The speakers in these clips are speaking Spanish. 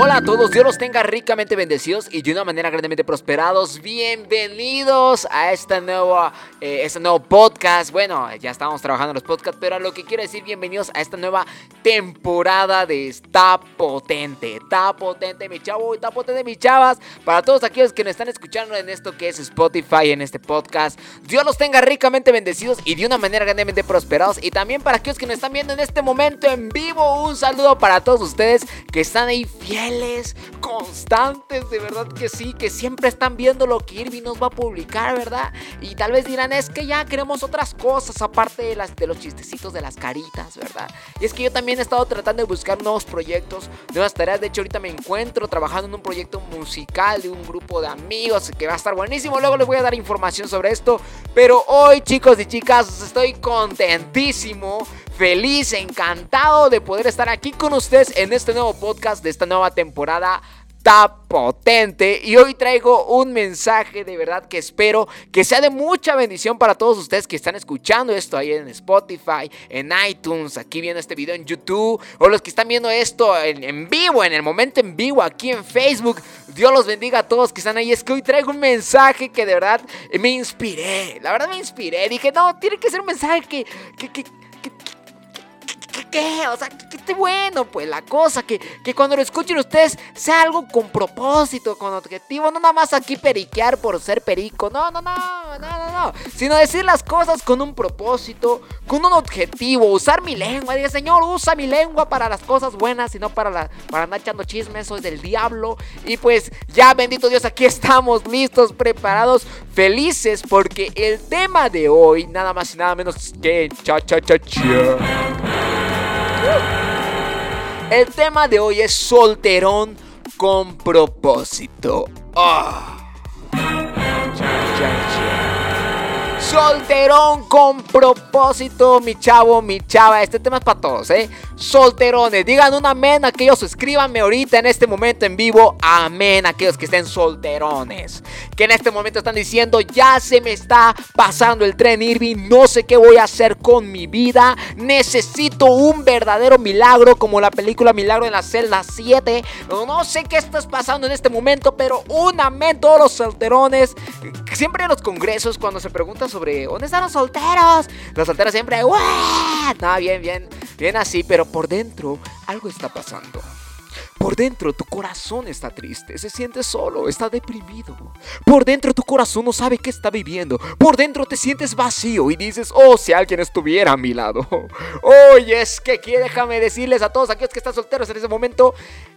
Hola a todos, Dios los tenga ricamente bendecidos y de una manera grandemente prosperados. Bienvenidos a esta nueva, eh, este nuevo podcast. Bueno, ya estamos trabajando en los podcasts, pero lo que quiero decir, bienvenidos a esta nueva temporada de Está Potente. Está potente, mi chavo, está potente, mis chavas. Para todos aquellos que nos están escuchando en esto que es Spotify, en este podcast, Dios los tenga ricamente bendecidos y de una manera grandemente prosperados. Y también para aquellos que nos están viendo en este momento en vivo, un saludo para todos ustedes que están ahí fieles constantes, de verdad que sí, que siempre están viendo lo que Irving nos va a publicar, ¿verdad? Y tal vez dirán, es que ya queremos otras cosas aparte de, las, de los chistecitos de las caritas, ¿verdad? Y es que yo también he estado tratando de buscar nuevos proyectos, nuevas tareas. De hecho, ahorita me encuentro trabajando en un proyecto musical de un grupo de amigos que va a estar buenísimo. Luego les voy a dar información sobre esto. Pero hoy, chicos y chicas, estoy contentísimo feliz, encantado de poder estar aquí con ustedes en este nuevo podcast de esta nueva temporada tan potente y hoy traigo un mensaje de verdad que espero que sea de mucha bendición para todos ustedes que están escuchando esto ahí en Spotify, en iTunes, aquí viendo este video en YouTube o los que están viendo esto en, vivo, en el momento en vivo aquí en Facebook. Dios los bendiga a todos que están ahí. Es que hoy traigo un mensaje que de verdad me inspiré. La verdad me inspiré. Dije, no, tiene que ser un mensaje que ¿qué? O sea, que, esté bueno, pues la cosa, que, que cuando lo escuchen ustedes sea algo con propósito, con objetivo, no nada más aquí periquear por ser perico, no, no, no, no, no, no, sino decir las cosas con un propósito, con un objetivo, usar mi lengua, diga, Señor, usa mi lengua para las cosas buenas y no para, la, para andar echando chismes, eso es del diablo, y pues ya, bendito Dios, aquí estamos listos, preparados, felices, porque el tema de hoy, nada más y nada menos que cha cha cha cha. El tema de hoy es solterón con propósito. Oh. Solterón con propósito, mi chavo, mi chava. Este tema es para todos, ¿eh? Solterones. Digan un amén aquellos. Escríbanme ahorita en este momento en vivo. Amén aquellos que estén solterones. Que en este momento están diciendo, ya se me está pasando el tren Irving. No sé qué voy a hacer con mi vida. Necesito un verdadero milagro como la película Milagro en la celda 7. No sé qué estás pasando en este momento, pero un amén todos los solterones. Siempre en los congresos cuando se pregunta sobre sobre ¿dónde están los solteros? Los solteros siempre, No, bien, bien, bien así, pero por dentro algo está pasando. Por dentro tu corazón está triste, se siente solo, está deprimido. Por dentro tu corazón no sabe qué está viviendo. Por dentro te sientes vacío y dices, oh, si alguien estuviera a mi lado. Oye, es que déjame decirles a todos aquellos que están solteros en ese momento.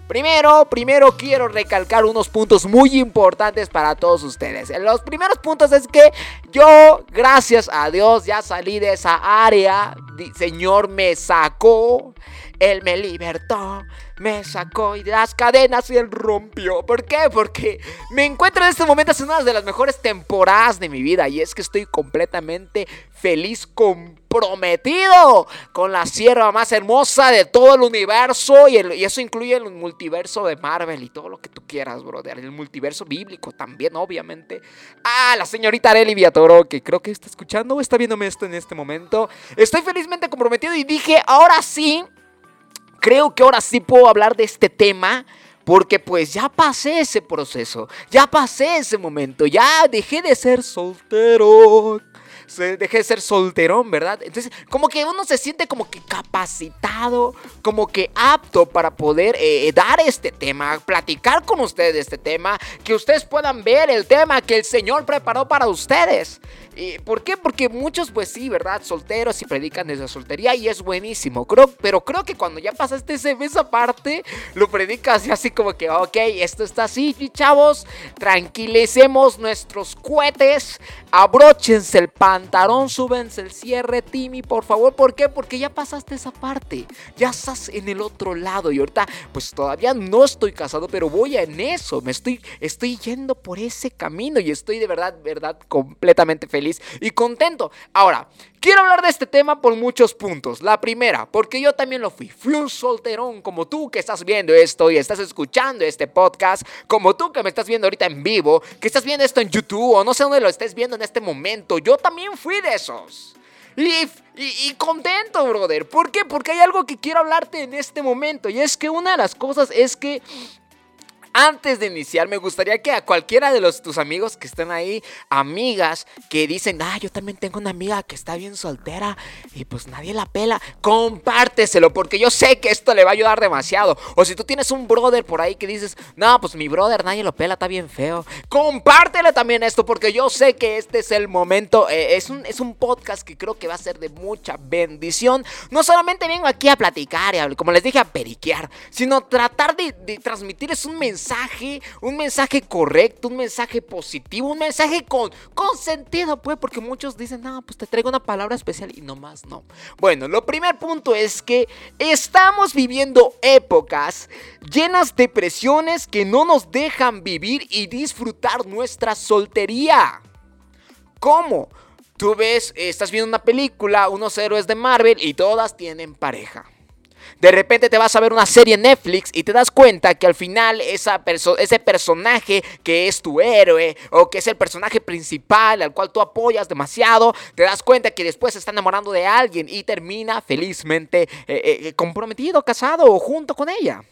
Primero, primero quiero recalcar unos puntos muy importantes para todos ustedes. Los primeros puntos es que yo, gracias a Dios, ya salí de esa área. Señor me sacó. Él me libertó, me sacó y las cadenas y él rompió. ¿Por qué? Porque me encuentro en este momento en una de las mejores temporadas de mi vida y es que estoy completamente feliz, comprometido con la sierva más hermosa de todo el universo y, y eso incluye el multiverso de Marvel y todo lo que tú quieras, brother. El multiverso bíblico también, obviamente. Ah, la señorita Arely Viatoro, que creo que está escuchando o está viéndome esto en este momento. Estoy felizmente comprometido y dije, ahora sí creo que ahora sí puedo hablar de este tema. Porque pues ya pasé ese proceso, ya pasé ese momento, ya dejé de ser soltero dejé de ser solterón, ¿verdad? Entonces, como que uno se siente como que capacitado, como que apto para poder eh, eh, dar este tema, platicar con ustedes de este tema, que ustedes puedan ver el tema que el Señor preparó para ustedes. ¿Y ¿Por qué? Porque muchos, pues sí, ¿verdad? Solteros y predican desde la soltería y es buenísimo. Creo, pero creo que cuando ya pasaste esa parte, lo predicas y así como que, ok, esto está así, chavos, tranquilicemos nuestros cohetes, abróchense el pantalón, súbense el cierre, Timmy, por favor. ¿Por qué? Porque ya pasaste esa parte, ya estás en el otro lado y ahorita, pues todavía no estoy casado, pero voy en eso, me estoy, estoy yendo por ese camino y estoy de verdad, verdad, completamente feliz y contento. Ahora, quiero hablar de este tema por muchos puntos. La primera, porque yo también lo fui. Fui un solterón como tú que estás viendo esto y estás escuchando este podcast, como tú que me estás viendo ahorita en vivo, que estás viendo esto en YouTube o no sé dónde lo estés viendo en este momento. Yo también fui de esos. Y, y, contento, brother. ¿Por qué? Porque hay algo que quiero hablarte en este momento. Y es que una de las cosas es que Antes de iniciar, me gustaría que a cualquiera de los tus amigos que estén ahí, amigas que dicen, ah, yo también tengo una amiga que está bien soltera y pues nadie la pela, compárteselo porque yo sé que esto le va a ayudar demasiado. O si tú tienes un brother por ahí que dices, no, pues mi brother nadie lo pela, está bien feo, compártele también esto porque yo sé que este es el momento, eh, es, un, es un podcast que creo que va a ser de mucha bendición. No solamente vengo aquí a platicar y como les dije, a periquear, sino tratar de, de transmitirles un mensaje, un mensaje correcto, un mensaje positivo, un mensaje con, con sentido, pues, porque muchos dicen, no, pues te traigo una palabra especial y no más, no. Bueno, lo primer punto es que estamos viviendo épocas llenas de presiones que no nos dejan vivir y disfrutar nuestra soltería. ¿Cómo? Tú ves, estás viendo una película, unos héroes de Marvel y todas tienen pareja. De repente te vas a ver una serie en Netflix y te das cuenta que al final esa ese personaje que es tu héroe o que es el personaje principal al cual tú apoyas demasiado, te das cuenta que después se está enamorando de alguien y termina felizmente eh, eh, eh, comprometido, casado o junto con ella.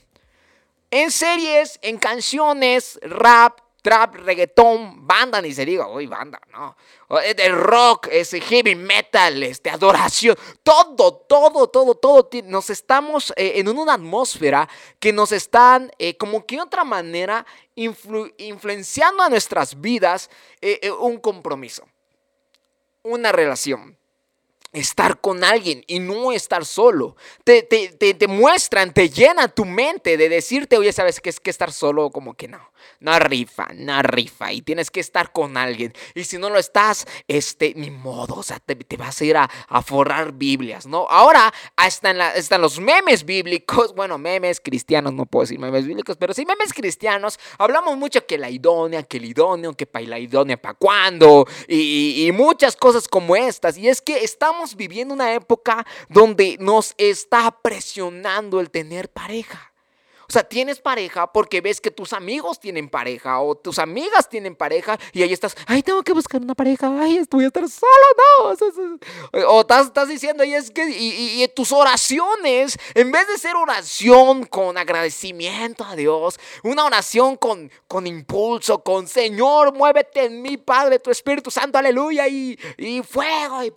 En series, en canciones, rap, trap, reggaetón, banda, ni se diga, uy, banda, no. El rock, ese heavy metal, este, adoración, todo, todo, todo, todo. Nos estamos eh, en una atmósfera que nos están, eh, como que otra manera, influenciando a nuestras vidas eh, un compromiso, una relación estar con alguien y no estar solo. Te, te, te, muestran, te llena tu mente de decirte, oye, ¿sabes qué es que estar solo? Como que no no rifa, no rifa. Y tienes que estar con alguien. Y si no lo estás, este, ni modo. O sea, te, vas a ir a, forrar Biblias, ¿no? Ahora están, la, están los memes bíblicos. Bueno, memes cristianos, no puedo decir memes bíblicos, pero sí memes cristianos. Hablamos mucho que la idónea, que el idóneo, que para la idónea, para cuándo. Y, y muchas cosas como estas. Y es que estamos viviendo una época donde nos está presionando el tener pareja. O sea, tienes pareja porque ves que tus amigos tienen pareja o tus amigas tienen pareja y ahí estás, ay, tengo que buscar una pareja, ay, voy a estar solo, no. O estás, diciendo, y es que, y, tus oraciones, en vez de ser oración con agradecimiento a Dios, una oración con, con impulso, con Señor, muévete en mí, Padre, tu Espíritu Santo, aleluya, y, y fuego, y,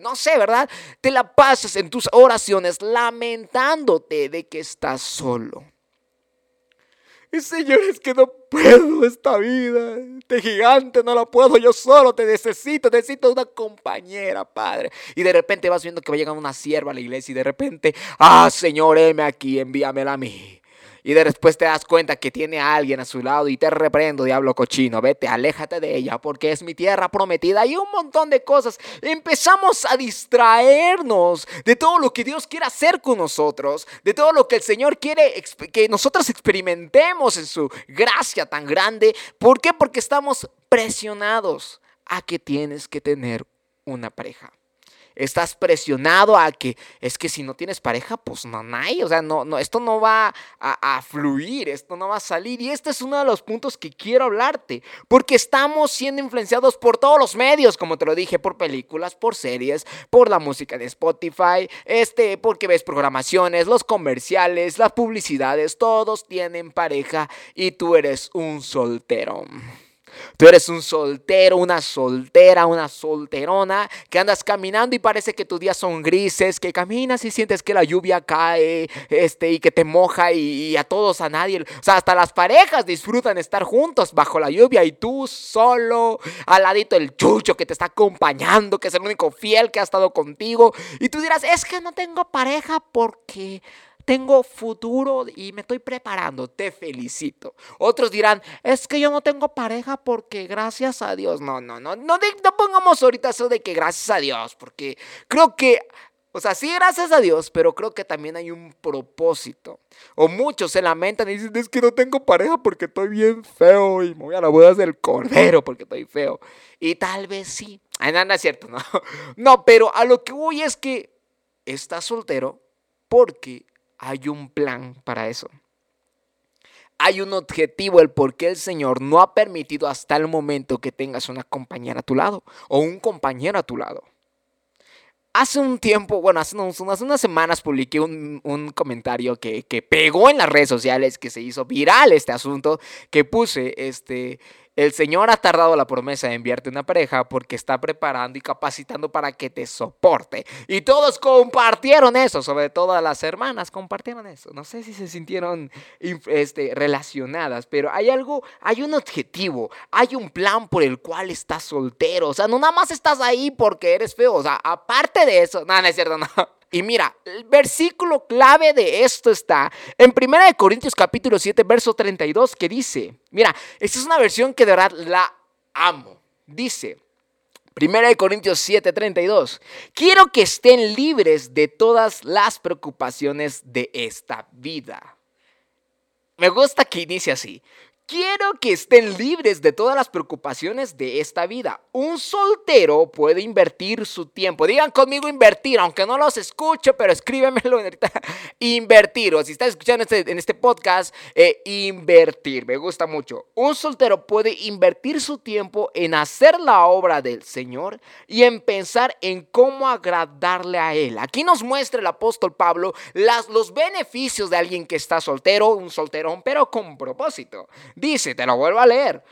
no sé, ¿verdad? Te la pasas en tus oraciones lamentándote de que estás solo. Señor, es que no puedo esta vida. Este gigante no la puedo yo solo. Te necesito, necesito una compañera, Padre. Y de repente vas viendo que va llegando una sierva a la iglesia y de repente, ah, Señor, heme aquí, envíamela a mí y después te das cuenta que tiene a alguien a su lado y te reprendo, diablo cochino, vete, aléjate de ella porque es mi tierra prometida y un montón de cosas. Empezamos a distraernos de todo lo que Dios quiere hacer con nosotros, de todo lo que el Señor quiere que nosotros experimentemos en su gracia tan grande. ¿Por qué? Porque estamos presionados a que tienes que tener una pareja estás presionado a que es que si no tienes pareja, pues no hay, o sea, no, no, esto no va a, fluir, esto no va a salir. Y este es uno de los puntos que quiero hablarte, porque estamos siendo influenciados por todos los medios, como te lo dije, por películas, por series, por la música de Spotify, este, porque ves programaciones, los comerciales, las publicidades, todos tienen pareja y tú eres un soltero. Tú eres un soltero, una soltera, una solterona que andas caminando y parece que tus días son grises, que caminas y sientes que la lluvia cae, este, y que te moja y, a todos, a nadie. O sea, hasta las parejas disfrutan estar juntos bajo la lluvia y tú solo, al ladito el chucho que te está acompañando, que es el único fiel que ha estado contigo. Y tú dirás, es que no tengo pareja porque tengo futuro y me estoy preparando, te felicito. Otros dirán, es que yo no tengo pareja porque gracias a Dios. No, no, no, no, no pongamos ahorita eso de que gracias a Dios, porque creo que o sea, sí, gracias a Dios, pero creo que también hay un propósito. O muchos se lamentan y dicen, es que no tengo pareja porque estoy bien feo y me voy a la boda del cordero porque estoy feo. Y tal vez sí. Ay, no, no es cierto, no. No, pero a lo que voy es que estás soltero porque hay un plan para eso. Hay un objetivo, el por qué el Señor no ha permitido hasta el momento que tengas una compañera a tu lado o un compañero a tu lado. hace un tiempo, bueno, hace unas, semanas publiqué un, un comentario que, que, pegó en las redes sociales, que se hizo viral este asunto, que puse, este, el Señor ha tardado la promesa de enviarte una pareja porque está preparando y capacitando para que te soporte. Y todos compartieron eso, sobre todo las hermanas compartieron eso. No sé si se sintieron este, relacionadas, pero hay algo, hay un objetivo, hay un plan por el cual estás soltero. O sea, no nada más estás ahí porque eres feo. O sea, aparte de eso, no, no es cierto, no. Y mira, el versículo clave de esto está en 1 Corintios capítulo 7, verso 32, que dice, mira, esta es una versión que de verdad la amo. Dice, 1 Corintios 7, 32, quiero que estén libres de todas las preocupaciones de esta vida. Me gusta que inicie así. Quiero que estén libres de todas las preocupaciones de esta vida. Un soltero puede invertir su tiempo. Digan conmigo invertir, aunque no los escucho, pero escríbemelo. Invertir, o si estás escuchando este, en este podcast, eh, invertir. Me gusta mucho. Un soltero puede invertir su tiempo en hacer la obra del Señor y en pensar en cómo agradarle a Él. Aquí nos muestra el apóstol Pablo las, los beneficios de alguien que está soltero, un solterón, pero con propósito. Dice, te lo vuelvo a leer.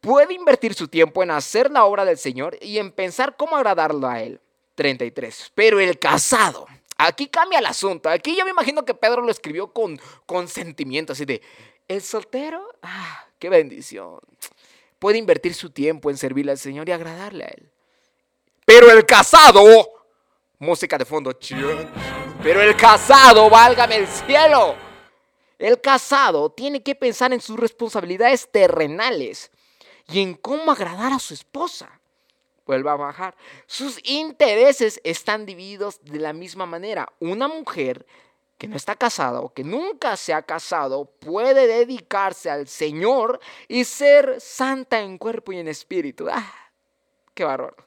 Puede invertir su tiempo en hacer la obra del Señor y en pensar cómo agradarlo a Él. 33. Pero el casado. Aquí cambia el asunto. Aquí yo me imagino que Pedro lo escribió con, con sentimiento, así de, el soltero, ah, qué bendición. Puede invertir su tiempo en servirle al Señor y agradarle a Él. Pero el casado, música de fondo, pero el casado, válgame el cielo el casado tiene que pensar en sus responsabilidades terrenales y en cómo agradar a su esposa. Vuelva a bajar. Sus intereses están divididos de la misma manera. Una mujer que no está casada o que nunca se ha casado puede dedicarse al Señor y ser santa en cuerpo y en espíritu. ¡Ah! ¡Qué bárbaro!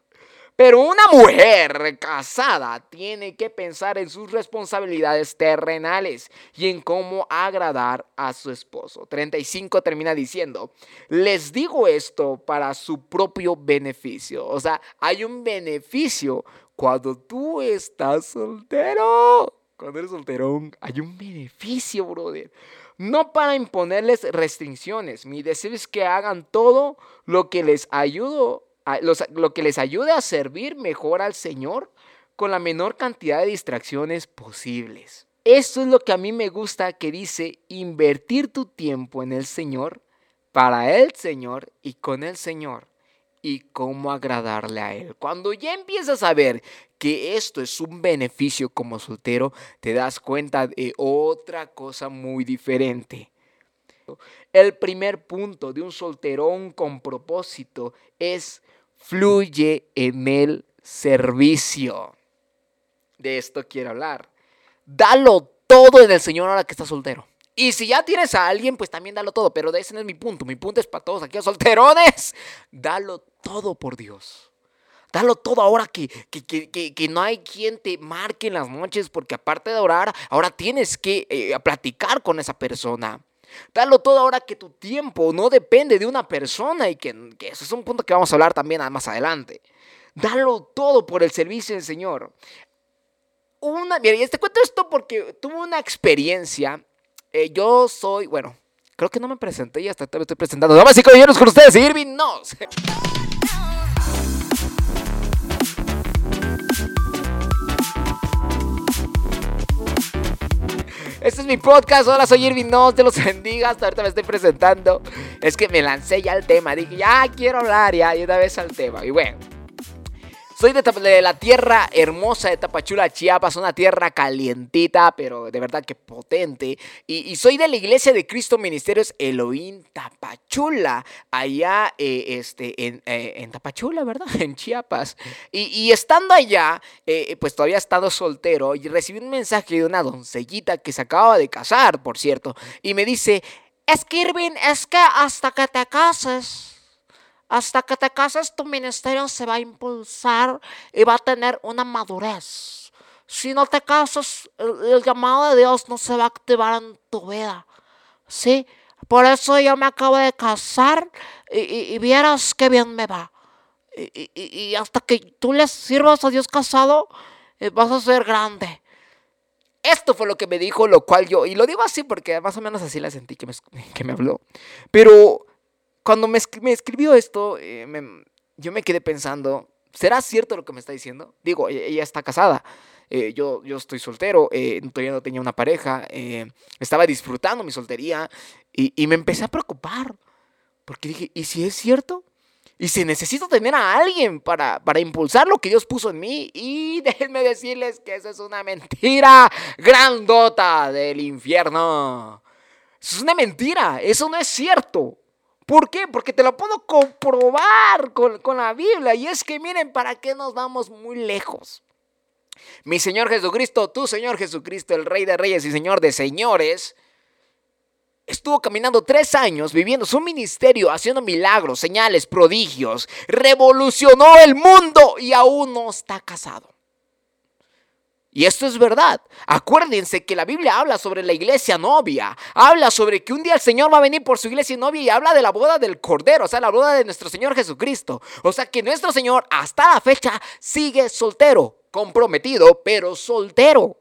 Pero una mujer casada tiene que pensar en sus responsabilidades terrenales y en cómo agradar a su esposo. 35 termina diciendo, les digo esto para su propio beneficio. O sea, hay un beneficio cuando tú estás soltero. Cuando eres solterón, hay un beneficio, brother. No para imponerles restricciones. Mi deseo es que hagan todo lo que les ayudo lo que les ayude a servir mejor al Señor con la menor cantidad de distracciones posibles. Esto es lo que a mí me gusta que dice invertir tu tiempo en el Señor, para el Señor y con el Señor y cómo agradarle a Él. Cuando ya empiezas a ver que esto es un beneficio como soltero, te das cuenta de otra cosa muy diferente. El primer punto de un solterón con propósito es fluye en el servicio. De esto quiero hablar. Dalo todo en el Señor ahora que estás soltero. Y si ya tienes a alguien, pues también dalo todo. Pero ese no es mi punto. Mi punto es para todos aquellos solterones. Dalo todo por Dios. Dalo todo ahora que, que, no hay quien te marque en las noches. Porque aparte de orar, ahora tienes que eh, platicar con esa persona. Dalo todo ahora que tu tiempo no depende de una persona y que, eso es un punto que vamos a hablar también más adelante. Dalo todo por el servicio del Señor. Una, mira, y te cuento esto porque tuve una experiencia. Eh, yo soy, bueno, creo que no me presenté y hasta me estoy presentando. Damas y caballeros, con ustedes, Irving no. Este es mi podcast. Hola, soy Irving. No te los bendiga. Hasta ahorita me estoy presentando. Es que me lancé ya al tema. Dije, ya quiero hablar ya. Y una vez al tema. Y bueno. Soy de, la tierra hermosa de Tapachula, Chiapas, una tierra calientita, pero de verdad que potente. Y, soy de la iglesia de Cristo Ministerios Elohim Tapachula, allá eh, este, en, eh, en, Tapachula, ¿verdad? En Chiapas. Y, estando allá, eh, pues todavía estado soltero, y recibí un mensaje de una doncellita que se acaba de casar, por cierto, y me dice, es que Irving, es que hasta que te cases hasta que te cases, tu ministerio se va a impulsar y va a tener una madurez. Si no te casas, el, llamado de Dios no se va a activar en tu vida. ¿Sí? Por eso yo me acabo de casar y, vieras qué bien me va. y, hasta que tú le sirvas a Dios casado, eh, vas a ser grande. Esto fue lo que me dijo, lo cual yo, y lo digo así porque más o menos así la sentí que me, que me habló. Pero cuando me, me escribió esto, eh, yo me quedé pensando, ¿será cierto lo que me está diciendo? Digo, e, ella está casada. Eh, yo, yo estoy soltero, eh, todavía no tenía una pareja, estaba disfrutando mi soltería y, y, me empecé a preocupar, porque dije, ¿y si es cierto? Y si necesito tener a alguien para, para impulsar lo que Dios puso en mí. Y déjenme decirles que eso es una mentira grandota del infierno. Eso es una mentira. Eso no es cierto. ¿Por qué? Porque te lo puedo comprobar con, con la Biblia. Y es que miren, ¿para qué nos vamos muy lejos? Mi Señor Jesucristo, tu Señor Jesucristo, el Rey de Reyes y Señor de Señores Estuvo caminando tres años viviendo su ministerio, haciendo milagros, señales, prodigios. Revolucionó el mundo y aún no está casado. Y esto es verdad. Acuérdense que la Biblia habla sobre la iglesia novia. Habla sobre que un día el Señor va a venir por su iglesia novia y habla de la boda del Cordero, o sea, la boda de nuestro Señor Jesucristo. O sea que nuestro Señor hasta la fecha sigue soltero, comprometido, pero soltero.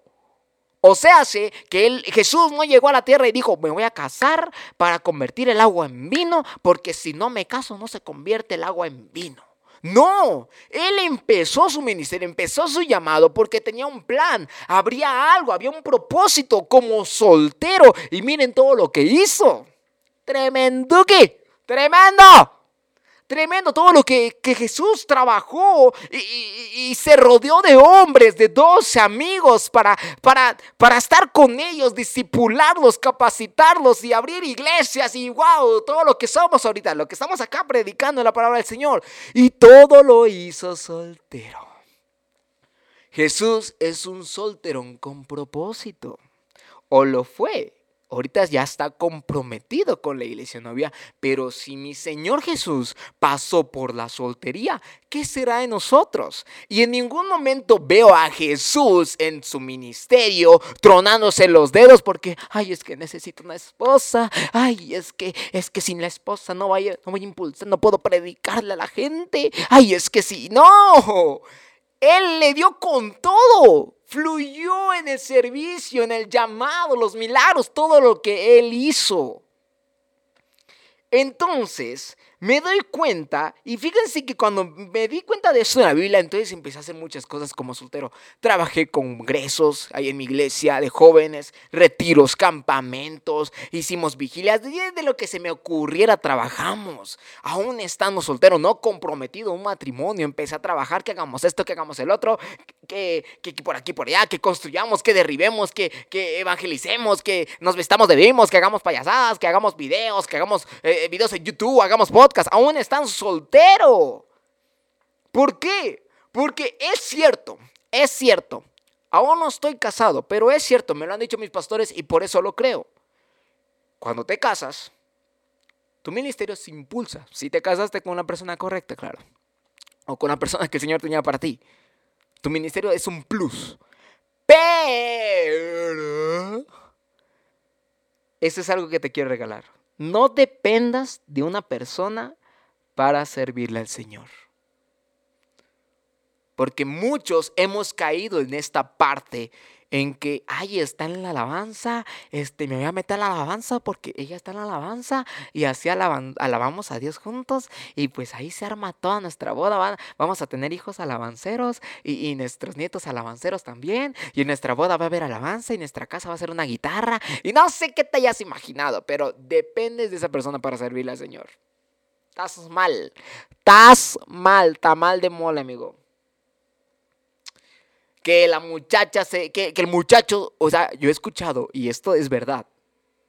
O sea, que Jesús no llegó a la tierra y dijo, me voy a casar para convertir el agua en vino, porque si no me caso no se convierte el agua en vino. No, él empezó su ministerio, empezó su llamado porque tenía un plan, habría algo, había un propósito como soltero. Y miren todo lo que hizo. Tremendo que, tremendo. Tremendo todo lo que, Jesús trabajó y, se rodeó de hombres, de 12 amigos para, para, para estar con ellos, disipularlos, capacitarlos y abrir iglesias y wow, todo lo que somos ahorita, lo que estamos acá predicando la palabra del Señor. Y todo lo hizo soltero. Jesús es un solterón con propósito. O lo fue ahorita ya está comprometido con la iglesia novia, pero si mi Señor Jesús pasó por la soltería, ¿qué será de nosotros? Y en ningún momento veo a Jesús en su ministerio tronándose los dedos porque, ay, es que necesito una esposa, ay, es que, es que sin la esposa no, vaya, no voy a impulsar, no puedo predicarle a la gente, ay, es que si, no, Él le dio con todo fluyó en el servicio, en el llamado, los milagros, todo lo que Él hizo. Entonces, me doy cuenta, y fíjense que cuando me di cuenta de eso en la Biblia, entonces empecé a hacer muchas cosas como soltero. Trabajé congresos ahí en mi iglesia de jóvenes, retiros, campamentos, hicimos vigilias, de, lo que se me ocurriera trabajamos. Aún estando soltero, no comprometido un matrimonio, empecé a trabajar, que hagamos esto, que hagamos el otro, que, que, por aquí, por allá, que construyamos, que derribemos, que, que evangelicemos, que nos vestamos de vimos, que hagamos payasadas, que hagamos videos, que hagamos eh, videos en YouTube, hagamos aún están soltero. ¿Por qué? Porque es cierto, es cierto. Aún no estoy casado, pero es cierto, me lo han dicho mis pastores y por eso lo creo. Cuando te casas, tu ministerio se impulsa. Si te casaste con una persona correcta, claro. O con una persona que el Señor tenía para ti. Tu ministerio es un plus. Pero... Eso es algo que te quiero regalar. No dependas de una persona para servirle al Señor. Porque muchos hemos caído en esta parte en que, ay, está en la alabanza, este, me voy a meter a la alabanza porque ella está en la alabanza y así alabamos a Dios juntos y pues ahí se arma toda nuestra boda, vamos a tener hijos alabanceros y, nuestros nietos alabanceros también y en nuestra boda va a haber alabanza y nuestra casa va a ser una guitarra y no sé qué te hayas imaginado, pero dependes de esa persona para servirle al Señor. Estás mal, estás mal, está mal de mole, amigo que la muchacha se, que, que el muchacho, o sea, yo he escuchado, y esto es verdad,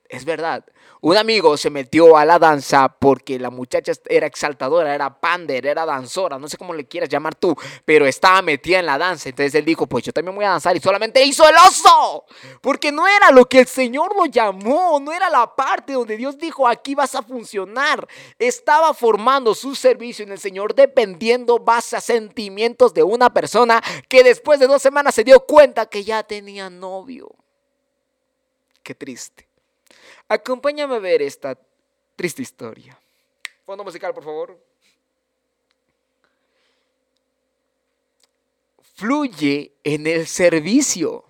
es verdad. Un amigo se metió a la danza porque la muchacha era exaltadora, era pander, era danzora, no sé cómo le quieras llamar tú, pero estaba metida en la danza. Entonces él dijo, pues yo también voy a danzar y solamente hizo el oso. Porque no era lo que el Señor lo llamó, no era la parte donde Dios dijo, aquí vas a funcionar. Estaba formando su servicio en el Señor dependiendo base a sentimientos de una persona que después de dos semanas se dio cuenta que ya tenía novio. Qué triste. Acompáñame a ver esta triste historia. Fondo musical, por favor. Fluye en el servicio.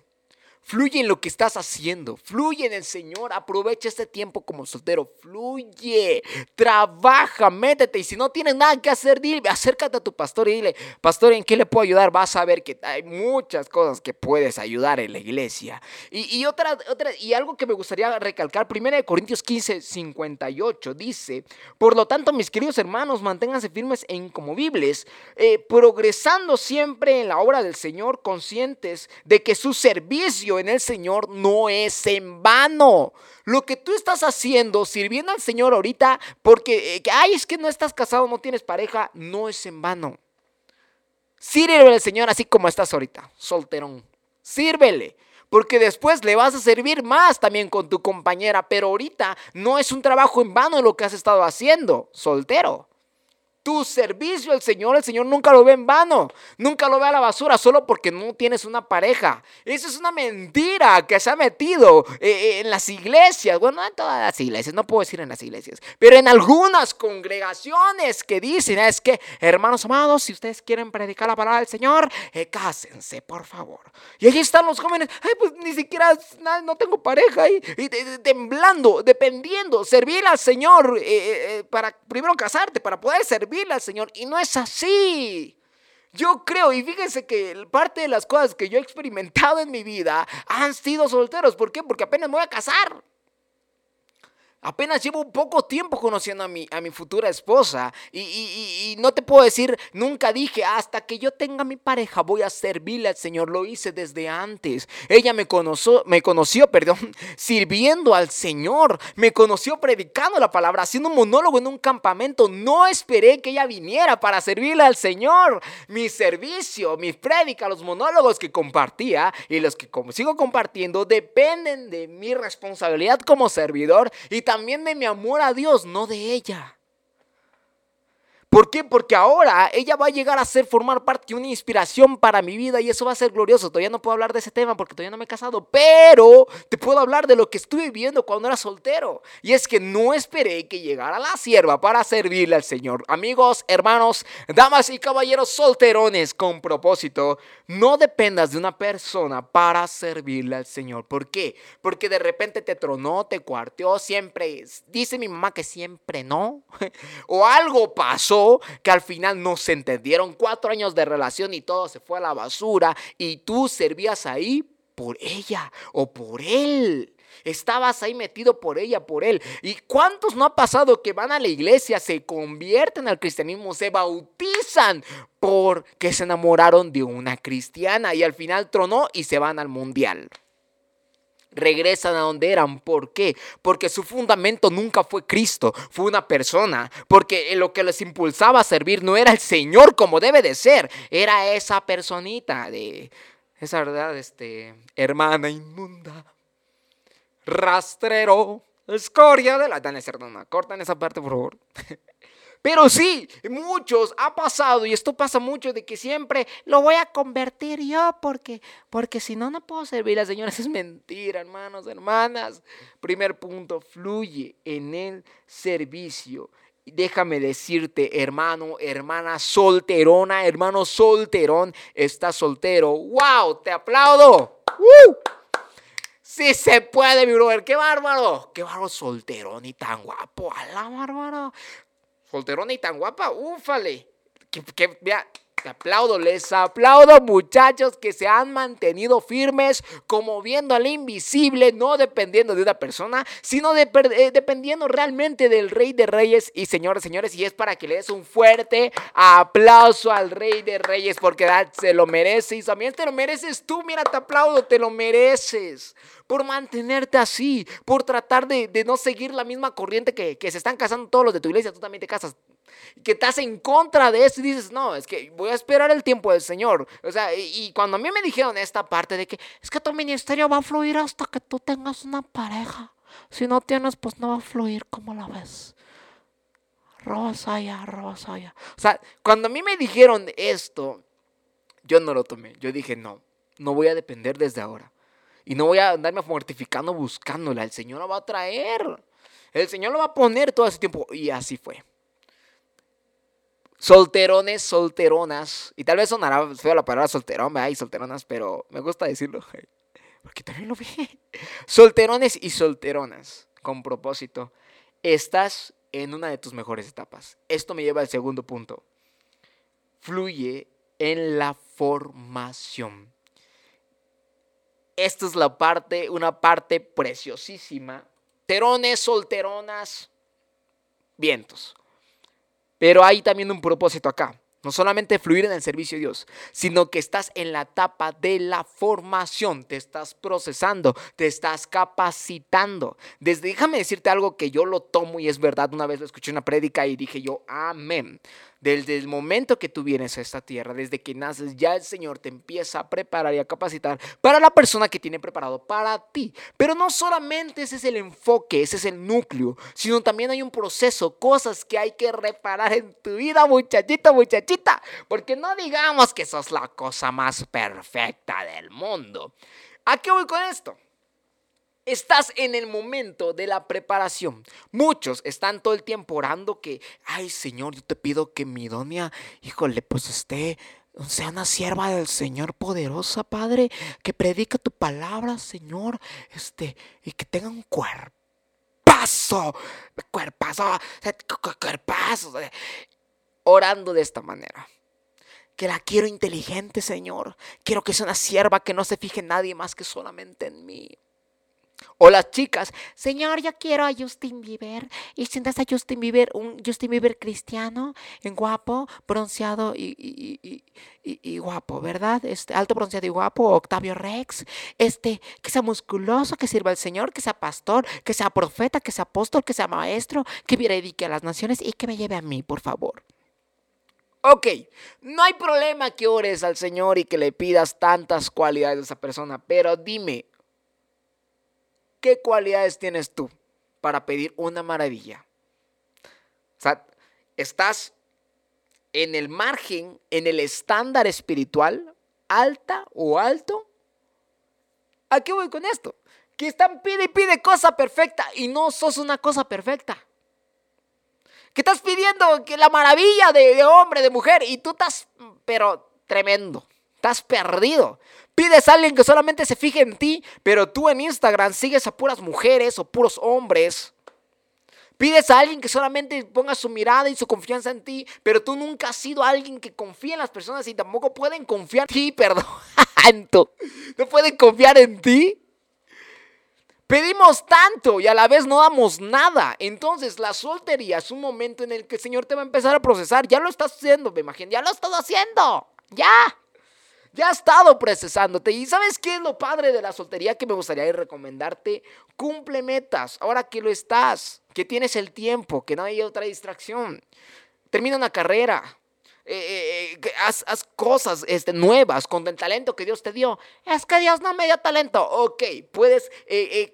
Fluye en lo que estás haciendo. Fluye en el Señor. Aprovecha este tiempo como soltero. Fluye. Trabaja, métete. Y si no tienes nada que hacer, dile, acércate a tu pastor y dile, pastor, ¿en qué le puedo ayudar? Vas a ver que hay muchas cosas que puedes ayudar en la iglesia. Y, otra, otra, y algo que me gustaría recalcar, 1 Corintios 15, 58, dice, por lo tanto, mis queridos hermanos, manténganse firmes e incomovibles, eh, progresando siempre en la obra del Señor, conscientes de que su servicio en el Señor no es en vano. Lo que tú estás haciendo, sirviendo al Señor ahorita, porque, eh, ay, es que no estás casado, no tienes pareja, no es en vano. Sírvele al Señor así como estás ahorita, solterón. Sírvele. Porque después le vas a servir más también con tu compañera, pero ahorita no es un trabajo en vano lo que has estado haciendo, soltero tu servicio al Señor, el Señor nunca lo ve en vano, nunca lo ve a la basura solo porque no tienes una pareja. Esa es una mentira que se ha metido eh, eh, en las iglesias, bueno, no en todas las iglesias, no puedo decir en las iglesias, pero en algunas congregaciones que dicen, es que, hermanos amados, si ustedes quieren predicar la palabra del Señor, eh, cásense, por favor. Y allí están los jóvenes, ay, pues ni siquiera, no tengo pareja, y, temblando, dependiendo, servir al Señor para primero casarte, para poder servir Señor. Y no es así. Yo creo, y fíjense que parte de las cosas que yo he experimentado en mi vida han sido solteros. ¿Por qué? Porque apenas me voy a casar. Apenas llevo un poco tiempo conociendo a mi, a mi futura esposa y, no te puedo decir, nunca dije, hasta que yo tenga mi pareja voy a servirle al Señor, lo hice desde antes. Ella me conoció, me conoció, perdón, sirviendo al Señor, me conoció predicando la palabra, haciendo un monólogo en un campamento. No esperé que ella viniera para servirle al Señor. Mi servicio, mi prédica, los monólogos que compartía y los que sigo compartiendo dependen de mi responsabilidad como servidor y también de mi amor a Dios, no de ella. ¿Por qué? Porque ahora ella va a llegar a ser, formar parte de una inspiración para mi vida y eso va a ser glorioso. Todavía no puedo hablar de ese tema porque todavía no me he casado, pero te puedo hablar de lo que estuve viviendo cuando era soltero. Y es que no esperé que llegara la sierva para servirle al Señor. Amigos, hermanos, damas y caballeros solterones con propósito, no dependas de una persona para servirle al Señor. ¿Por qué? Porque de repente te tronó, te cuarteó, siempre, dice mi mamá que siempre no, o algo pasó que al final no se entendieron. Cuatro años de relación y todo se fue a la basura y tú servías ahí por ella o por él. Estabas ahí metido por ella, por él. ¿Y cuántos no ha pasado que van a la iglesia, se convierten al cristianismo, se bautizan porque se enamoraron de una cristiana y al final tronó y se van al mundial? Regresan a donde eran. ¿Por qué? Porque su fundamento nunca fue Cristo, fue una persona. Porque lo que les impulsaba a servir no era el Señor como debe de ser, era esa personita de esa verdad, este, hermana inmunda, rastrero, escoria de la... Dale, no, cortan esa parte, por favor. Pero sí, muchos ha pasado y esto pasa mucho de que siempre lo voy a convertir yo porque porque si no no puedo servir a las señoras es mentira, hermanos, hermanas. Primer punto, fluye en el servicio. Déjame decirte, hermano, hermana solterona, hermano solterón, estás soltero. ¡Wow! ¡Te aplaudo! ¡Uh! Sí se puede, mi brother. ¡Qué bárbaro! ¡Qué bárbaro solterón y tan guapo! ¡Hala, bárbaro! Solterona y tan guapa, úfale. Que, que, te aplaudo, les aplaudo muchachos que se han mantenido firmes como viendo al invisible, no dependiendo de una persona, sino de, eh, dependiendo realmente del Rey de Reyes. Y señores, señores, y es para que le des un fuerte aplauso al Rey de Reyes porque se lo merece. Y también te lo mereces tú, mira, te aplaudo, te lo mereces por mantenerte así, por tratar de, no seguir la misma corriente que, que se están casando todos los de tu iglesia, tú también te casas que estás en contra de eso y dices, no, es que voy a esperar el tiempo del Señor. O sea, y, cuando a mí me dijeron esta parte de que es que tu ministerio va a fluir hasta que tú tengas una pareja. Si no tienes, pues no va a fluir como la ves. Rosaya, Rosaya. O sea, cuando a mí me dijeron esto, yo no lo tomé. Yo dije, no, no voy a depender desde ahora. Y no voy a andarme mortificando buscándola. El Señor lo va a traer. El Señor lo va a poner todo ese tiempo. Y así fue Solterones, solteronas. Y tal vez sonará feo la palabra solterón, ¿verdad? Y solteronas, pero me gusta decirlo. Porque también lo vi. Solterones y solteronas. Con propósito. Estás en una de tus mejores etapas. Esto me lleva al segundo punto. Fluye en la formación. Esta es la parte, una parte preciosísima. Terones, solteronas, vientos. Pero hay también un propósito acá. No solamente fluir en el servicio de Dios, sino que estás en la etapa de la formación, te estás procesando, te estás capacitando. Desde, déjame decirte algo que yo lo tomo y es verdad. Una vez lo escuché en una prédica y dije yo, amén. Desde el momento que tú vienes a esta tierra, desde que naces, ya el Señor te empieza a preparar y a capacitar para la persona que tiene preparado para ti. Pero no solamente ese es el enfoque, ese es el núcleo, sino también hay un proceso, cosas que hay que reparar en tu vida, muchachito, muchachita. Porque no digamos que sos la cosa más perfecta del mundo. ¿A qué voy con esto? Estás en el momento de la preparación. Muchos están todo el tiempo orando que, ay Señor, yo te pido que mi doña, híjole, pues esté, sea una sierva del Señor poderosa, Padre, que predica tu palabra, Señor, este, y que tenga un cuerpazo, cuerpazo, cuerpazo, orando de esta manera que la quiero inteligente, Señor. Quiero que sea una sierva que no se fije en nadie más que solamente en mí. O las chicas, Señor, yo quiero a Justin Bieber. Y sientas a Justin Bieber, un Justin Bieber cristiano, en guapo, bronceado y, y, guapo, ¿verdad? Este, alto, bronceado y guapo, Octavio Rex. Este, que sea musculoso, que sirva al Señor, que sea pastor, que sea profeta, que sea apóstol, que sea maestro, que dedique a las naciones y que me lleve a mí, por favor. Ok, no hay problema que ores al Señor y que le pidas tantas cualidades a esa persona, pero dime, ¿qué cualidades tienes tú para pedir una maravilla? O sea, estás en el margen, en el estándar espiritual, alta o alto. ¿A qué voy con esto? Que están pide y pide cosa perfecta y no sos una cosa perfecta. Que estás pidiendo que la maravilla de, de hombre, de mujer, y tú estás, pero tremendo. Estás perdido. Pides a alguien que solamente se fije en ti, pero tú en Instagram sigues a puras mujeres o puros hombres. Pides a alguien que solamente ponga su mirada y su confianza en ti, pero tú nunca has sido alguien que confía en las personas y tampoco pueden confiar en ti, perdón. no pueden confiar en ti. Pedimos tanto y a la vez no damos nada. Entonces la soltería es un momento en el que el Señor te va a empezar a procesar. Ya lo estás haciendo, me imagino. Ya lo estás haciendo. Ya. Ya ha estado procesándote. ¿Y sabes qué es lo padre de la soltería que me gustaría recomendarte? Cumple metas. Ahora que lo estás, que tienes el tiempo, que no hay otra distracción. Termina una carrera. Eh, eh, eh, haz, cosas este, nuevas con el talento que Dios te dio. Es que Dios no me dio talento. Ok, puedes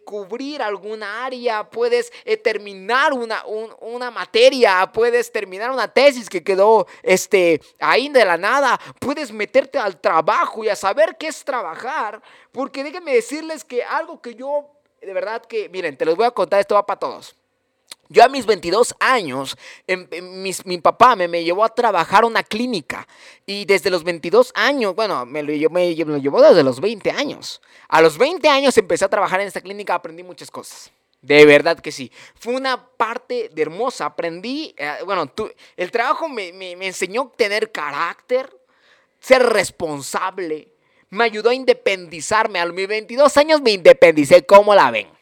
cubrir alguna área, puedes terminar una, una materia, puedes terminar una tesis que quedó este, ahí de la nada, puedes meterte al trabajo y a saber qué es trabajar. Porque déjenme decirles que algo que yo, de verdad que, miren, te los voy a contar, esto va para todos. Yo a mis 22 años, em, em, mi papá me, llevó a trabajar a una clínica y desde los 22 años, bueno, me lo, me, llevó desde los 20 años. A los 20 años empecé a trabajar en esta clínica, aprendí muchas cosas. De verdad que sí. Fue una parte de hermosa. Aprendí, eh, bueno, el trabajo me, me, enseñó a tener carácter, ser responsable. Me ayudó a independizarme. A mis 22 años me independicé. ¿Cómo la ven?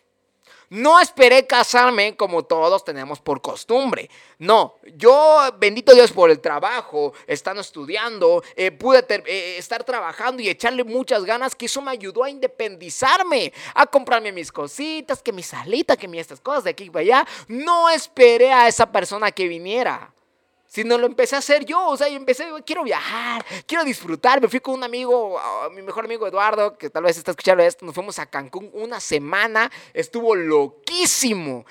No esperé casarme como todos tenemos por costumbre. No, yo, bendito Dios por el trabajo, estando estudiando, eh, pude eh, estar trabajando y echarle muchas ganas, que eso me ayudó a independizarme, a comprarme mis cositas, que mi salita, que mi estas cosas de aquí para allá. No esperé a esa persona que viniera sino lo empecé a hacer yo. O sea, yo empecé, quiero viajar, quiero disfrutar. Me fui con un amigo, ah, mi mejor amigo Eduardo, que tal vez está escuchando esto. Nos fuimos a Cancún una semana. Estuvo loquísimo.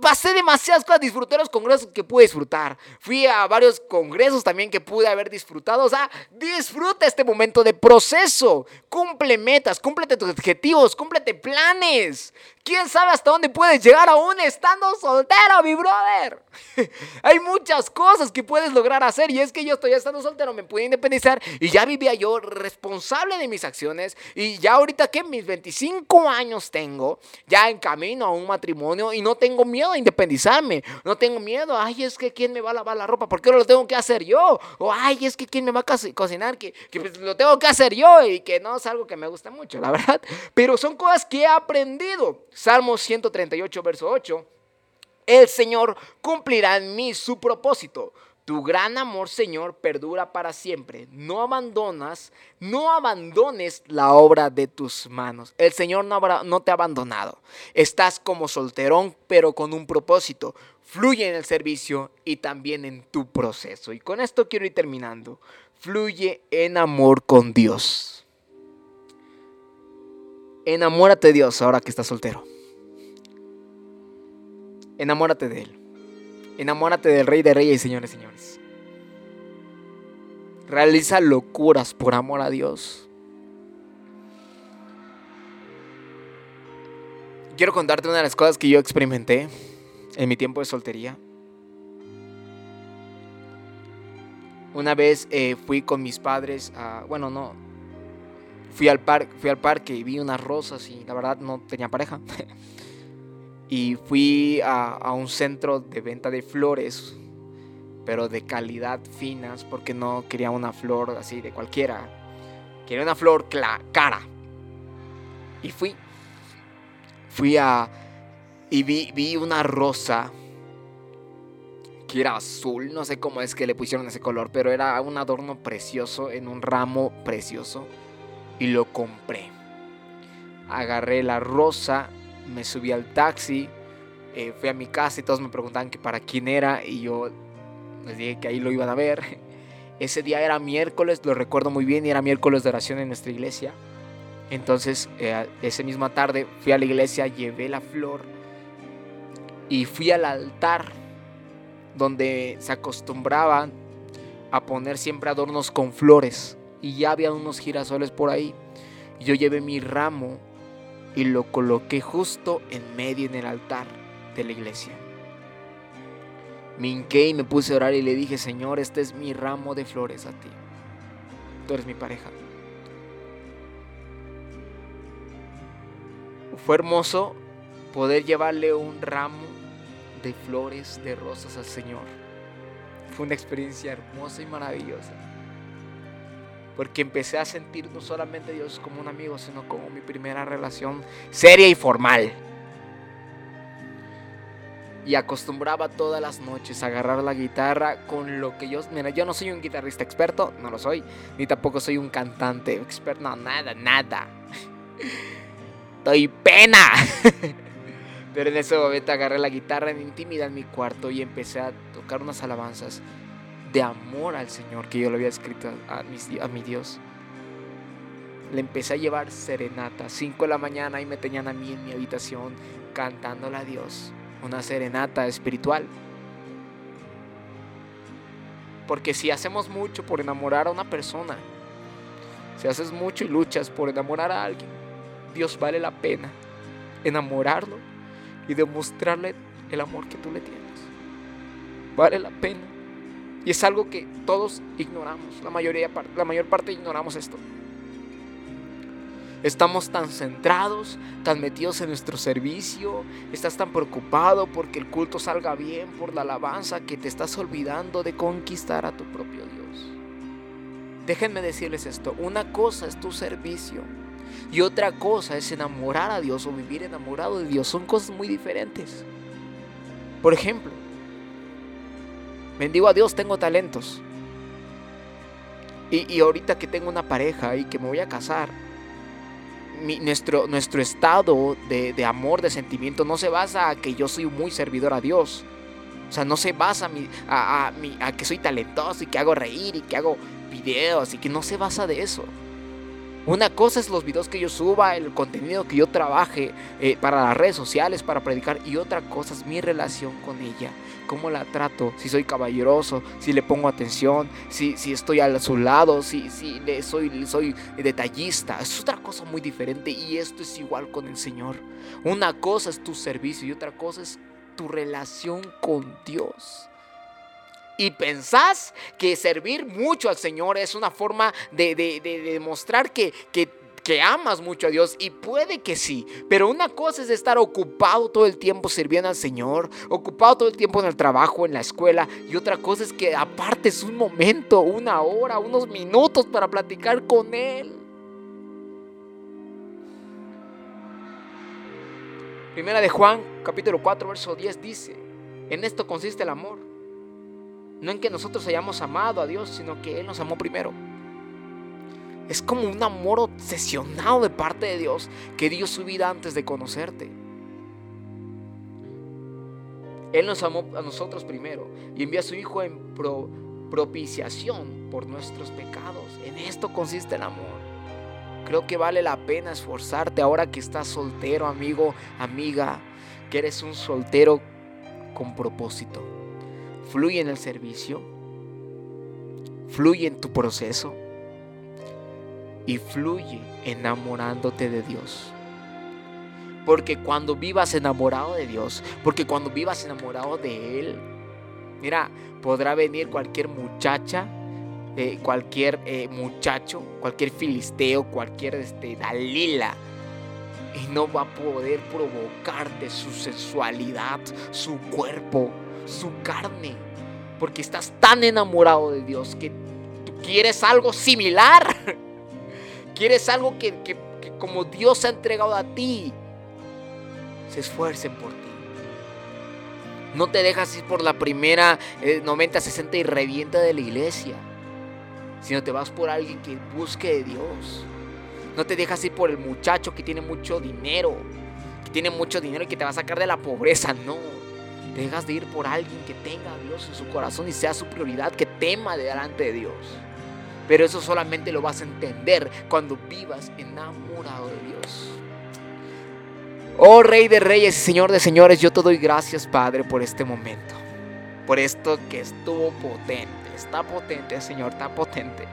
Pasé demasiadas cosas, disfruté los congresos que pude disfrutar. Fui a varios congresos también que pude haber disfrutado. O sea, disfruta este momento de proceso. Cumple metas, cúmplete tus objetivos, cúmplete planes. ¿Quién sabe hasta dónde puedes llegar aún estando soltero, mi brother? Hay muchas cosas que que puedes lograr hacer. Y es que yo estoy estando soltero, me pude independizar y ya vivía yo responsable de mis acciones. Y ya ahorita que mis 25 años tengo, ya en camino a un matrimonio y no tengo miedo a independizarme. No tengo miedo, ay, es que quién me va a lavar la ropa, ¿por qué no lo tengo que hacer yo? O ay, es que quién me va a cocinar, que, que pues, lo tengo que hacer yo y que no es algo que me gusta mucho, la verdad. Pero son cosas que he aprendido. Salmo 138, verso 8. El Señor cumplirá en mí su propósito. Tu gran amor, Señor, perdura para siempre. No abandonas, no abandones la obra de tus manos. El Señor no, no, te ha abandonado. Estás como solterón, pero con un propósito. Fluye en el servicio y también en tu proceso. Y con esto quiero ir terminando. Fluye en amor con Dios. Enamórate de Dios ahora que estás soltero. Enamórate de Él. Enamórate del Rey de Reyes y Señores, señores. Realiza locuras por amor a Dios. Quiero contarte una de las cosas que yo experimenté en mi tiempo de soltería. Una vez eh, fui con mis padres a, bueno, no, fui al, parque, fui al parque y vi unas rosas y la verdad no tenía pareja. y fui a, un centro de venta de flores, pero de calidad finas, porque no quería una flor así de cualquiera. Quería una flor cara. Y fui. Fui a... Y vi, vi una rosa que era azul, no sé cómo es que le pusieron ese color, pero era un adorno precioso en un ramo precioso y lo compré. Agarré la rosa me subí al taxi, eh, fui a mi casa y todos me preguntaban que para quién era y yo les dije que ahí lo iban a ver. Ese día era miércoles, lo recuerdo muy bien, y era miércoles de oración en nuestra iglesia. Entonces, eh, esa misma tarde fui a la iglesia, llevé la flor y fui al altar donde se acostumbraban a poner siempre adornos con flores y ya había unos girasoles por ahí. Yo llevé mi ramo y lo coloqué justo en medio en el altar de la iglesia. Me hinqué y me puse a orar y le dije, Señor, este es mi ramo de flores a ti. Tú eres mi pareja. Fue hermoso poder llevarle un ramo de flores, de rosas al Señor. Fue una experiencia hermosa y maravillosa porque empecé a sentir no solamente a Dios como un amigo, sino como mi primera relación seria y formal. Y acostumbraba todas las noches a agarrar la guitarra con lo que yo... Mira, yo no soy un guitarrista experto, no lo soy, ni tampoco soy un cantante experto, nada, nada. Doy pena. Pero en ese momento agarré la guitarra en intimidad en mi cuarto y empecé a tocar unas alabanzas de amor al Señor que yo le había escrito a, a mi Dios. Le empecé a llevar serenata, 5 de la mañana y me tenían a mí en mi habitación cantándole a Dios, una serenata espiritual. Porque si hacemos mucho por enamorar a una persona, si haces mucho y luchas por enamorar a alguien, Dios vale la pena enamorarlo y demostrarle el amor que tú le tienes. Vale la pena. Y es algo que todos ignoramos, la, mayoría, la mayor parte ignoramos esto. Estamos tan centrados, tan metidos en nuestro servicio, estás tan preocupado porque el culto salga bien, por la alabanza, que te estás olvidando de conquistar a tu propio Dios. Déjenme decirles esto, una cosa es tu servicio y otra cosa es enamorar a Dios o vivir enamorado de Dios. Son cosas muy diferentes. Por ejemplo, Bendigo a Dios, tengo talentos. Y, ahorita que tengo una pareja y que me voy a casar, nuestro, nuestro estado de, amor, de sentimiento, no se basa a que yo soy muy servidor a Dios. O sea, no se basa a, a que soy talentoso y que hago reír y que hago videos y que no se basa de eso. Una cosa es los videos que yo suba, el contenido que yo trabaje eh, para las redes sociales, para predicar. Y otra cosa es mi relación con ella. Cómo la trato, si soy caballeroso, si le pongo atención, si, si estoy a su lado, si, si le soy, soy detallista. Es otra cosa muy diferente y esto es igual con el Señor. Una cosa es tu servicio y otra cosa es tu relación con Dios. Y pensás que servir mucho al Señor es una forma de, demostrar que, que, que amas mucho a Dios y puede que sí, pero una cosa es estar ocupado todo el tiempo sirviendo al Señor, ocupado todo el tiempo en el trabajo, en la escuela y otra cosa es que apartes un momento, una hora, unos minutos para platicar con Él. Primera de Juan, capítulo 4, verso 10 dice, en esto consiste el amor no en que nosotros hayamos amado a Dios, sino que Él nos amó primero. Es como un amor obsesionado de parte de Dios que dio su vida antes de conocerte. Él nos amó a nosotros primero y envió a su Hijo en propiciación por nuestros pecados. En esto consiste el amor. Creo que vale la pena esforzarte ahora que estás soltero, amigo, amiga, que eres un soltero con propósito fluye en el servicio, fluye en tu proceso y fluye enamorándote de Dios. Porque cuando vivas enamorado de Dios, porque cuando vivas enamorado de Él, mira, podrá venir cualquier muchacha, eh, cualquier eh, muchacho, cualquier filisteo, cualquier este, Dalila, y no va a poder provocarte su sensualidad, su cuerpo, su carne. Porque estás tan enamorado de Dios que tú quieres algo similar. quieres algo que, como Dios ha entregado a ti, se esfuercen por ti. No te dejas ir por la primera 90, eh, 60 y revienta de la iglesia. Sino te vas por alguien que busque de Dios. No te dejas ir por el muchacho que tiene mucho dinero. Que tiene mucho dinero y que te va a sacar de la pobreza. No dejas de ir por alguien que tenga a Dios en su corazón y sea su prioridad, que tema delante de Dios. Pero eso solamente lo vas a entender cuando vivas enamorado de Dios. Oh Rey de Reyes y Señor de Señores, yo te doy gracias, Padre, por este momento. Por esto que estuvo potente. Está potente, Señor, está potente.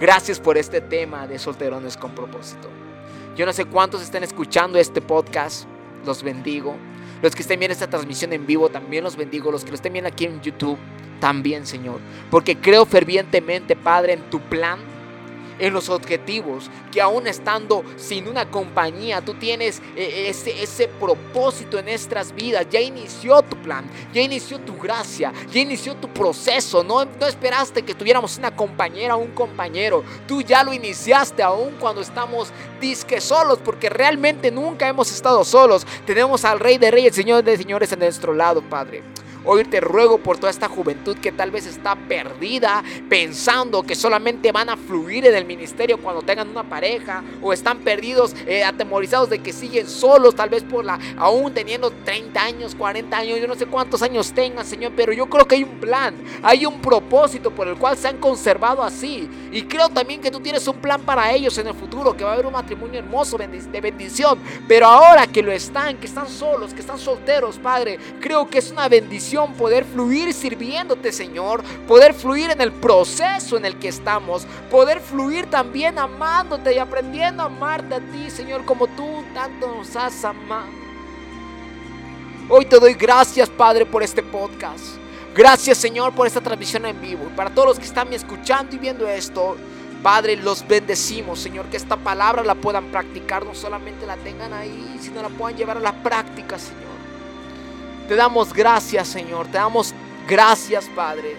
Gracias por este tema de solterones con propósito. Yo no sé cuántos están escuchando este podcast. Los bendigo. Los que estén viendo esta transmisión en vivo, también los bendigo. Los que lo estén viendo aquí en YouTube, también, Señor. Porque creo fervientemente, Padre, en tu plan en los objetivos, que aún estando sin una compañía, tú tienes eh, ese, ese propósito en nuestras vidas. Ya inició tu plan, ya inició tu gracia, ya inició tu proceso. No, no esperaste que tuviéramos una compañera o un compañero. Tú ya lo iniciaste aún cuando estamos disque solos, porque realmente nunca hemos estado solos. Tenemos al Rey de Reyes, Señor de Señores en nuestro lado, Padre. Hoy te ruego por toda esta juventud que tal vez está perdida pensando que solamente van a fluir en el ministerio cuando tengan una pareja o están perdidos, eh, atemorizados de que siguen solos, tal vez por la, aún teniendo 30 años, 40 años, yo no sé cuántos años tengan, Señor, pero yo creo que hay un plan, hay un propósito por el cual se han conservado así. Y creo también que tú tienes un plan para ellos en el futuro, que va a haber un matrimonio hermoso de bendición. Pero ahora que lo están, que están solos, que están solteros, Padre, creo que es una bendición poder fluir sirviéndote, Señor, poder fluir en el proceso en el que estamos, poder fluir también amándote y aprendiendo a amarte a ti, Señor, como tú tanto nos has amado. Hoy te doy gracias, Padre, por este podcast. Gracias, Señor, por esta transmisión en vivo. Y para todos los que están escuchando y viendo esto, Padre, los bendecimos, Señor, que esta palabra la puedan practicar, no solamente la tengan ahí, sino la puedan llevar a la práctica, Señor. Te damos gracias, Señor. Te damos gracias, Padre.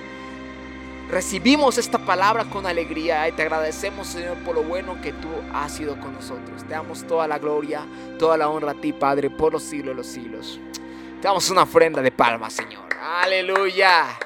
Recibimos esta palabra con alegría y te agradecemos, Señor, por lo bueno que tú has sido con nosotros. Te damos toda la gloria, toda la honra a ti, Padre, por los siglos de los siglos. Te damos una ofrenda de palmas, Señor. Aleluya.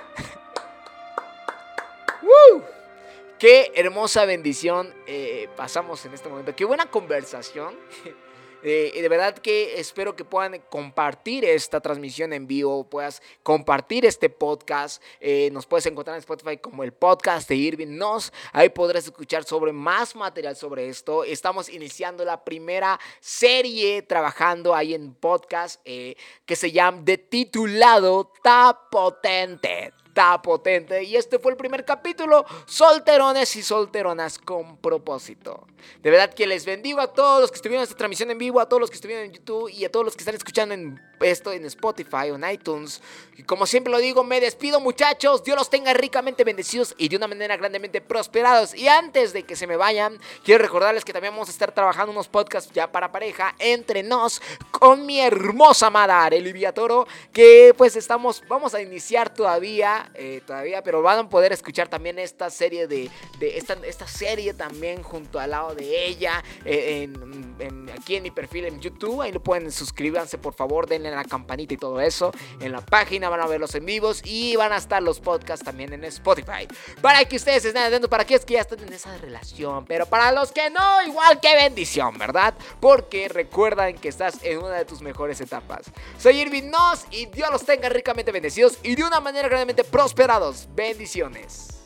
Qué hermosa bendición eh, pasamos en este momento. Qué buena conversación. Eh, de verdad que espero que puedan compartir esta transmisión en vivo, puedas compartir este podcast. Eh, nos puedes encontrar en Spotify como el podcast de Irving Nos. Ahí podrás escuchar sobre más material sobre esto. Estamos iniciando la primera serie trabajando ahí en podcast eh, que se llama de titulado Ta Potente. Está potente. Y este fue el primer capítulo, solterones y solteronas con propósito. De verdad que les bendigo a todos los que estuvieron en esta transmisión en vivo, a todos los que estuvieron en YouTube y a todos los que están escuchando en esto en Spotify o en iTunes. Y como siempre lo digo, me despido muchachos. Dios los tenga ricamente bendecidos y de una manera grandemente prosperados. Y antes de que se me vayan, quiero recordarles que también vamos a estar trabajando unos podcasts ya para pareja entre nos con mi hermosa amada Arelivia Toro. Que pues estamos, vamos a iniciar todavía, eh, todavía, pero van a poder escuchar también esta serie de, de esta, esta serie también junto al lado de ella eh, en, aquí en mi perfil en YouTube. Ahí lo pueden suscribirse por favor, denle la campanita y todo eso. En la página van a ver los en vivos y van a estar los podcasts también en Spotify. Para que ustedes estén atentos, para que es que ya están en esa relación. Pero para los que no, igual que bendición, ¿verdad? Porque recuerdan que estás en una de tus mejores etapas. Soy Irving Nos y Dios los tenga ricamente bendecidos y de una manera grandemente prosperados. Bendiciones.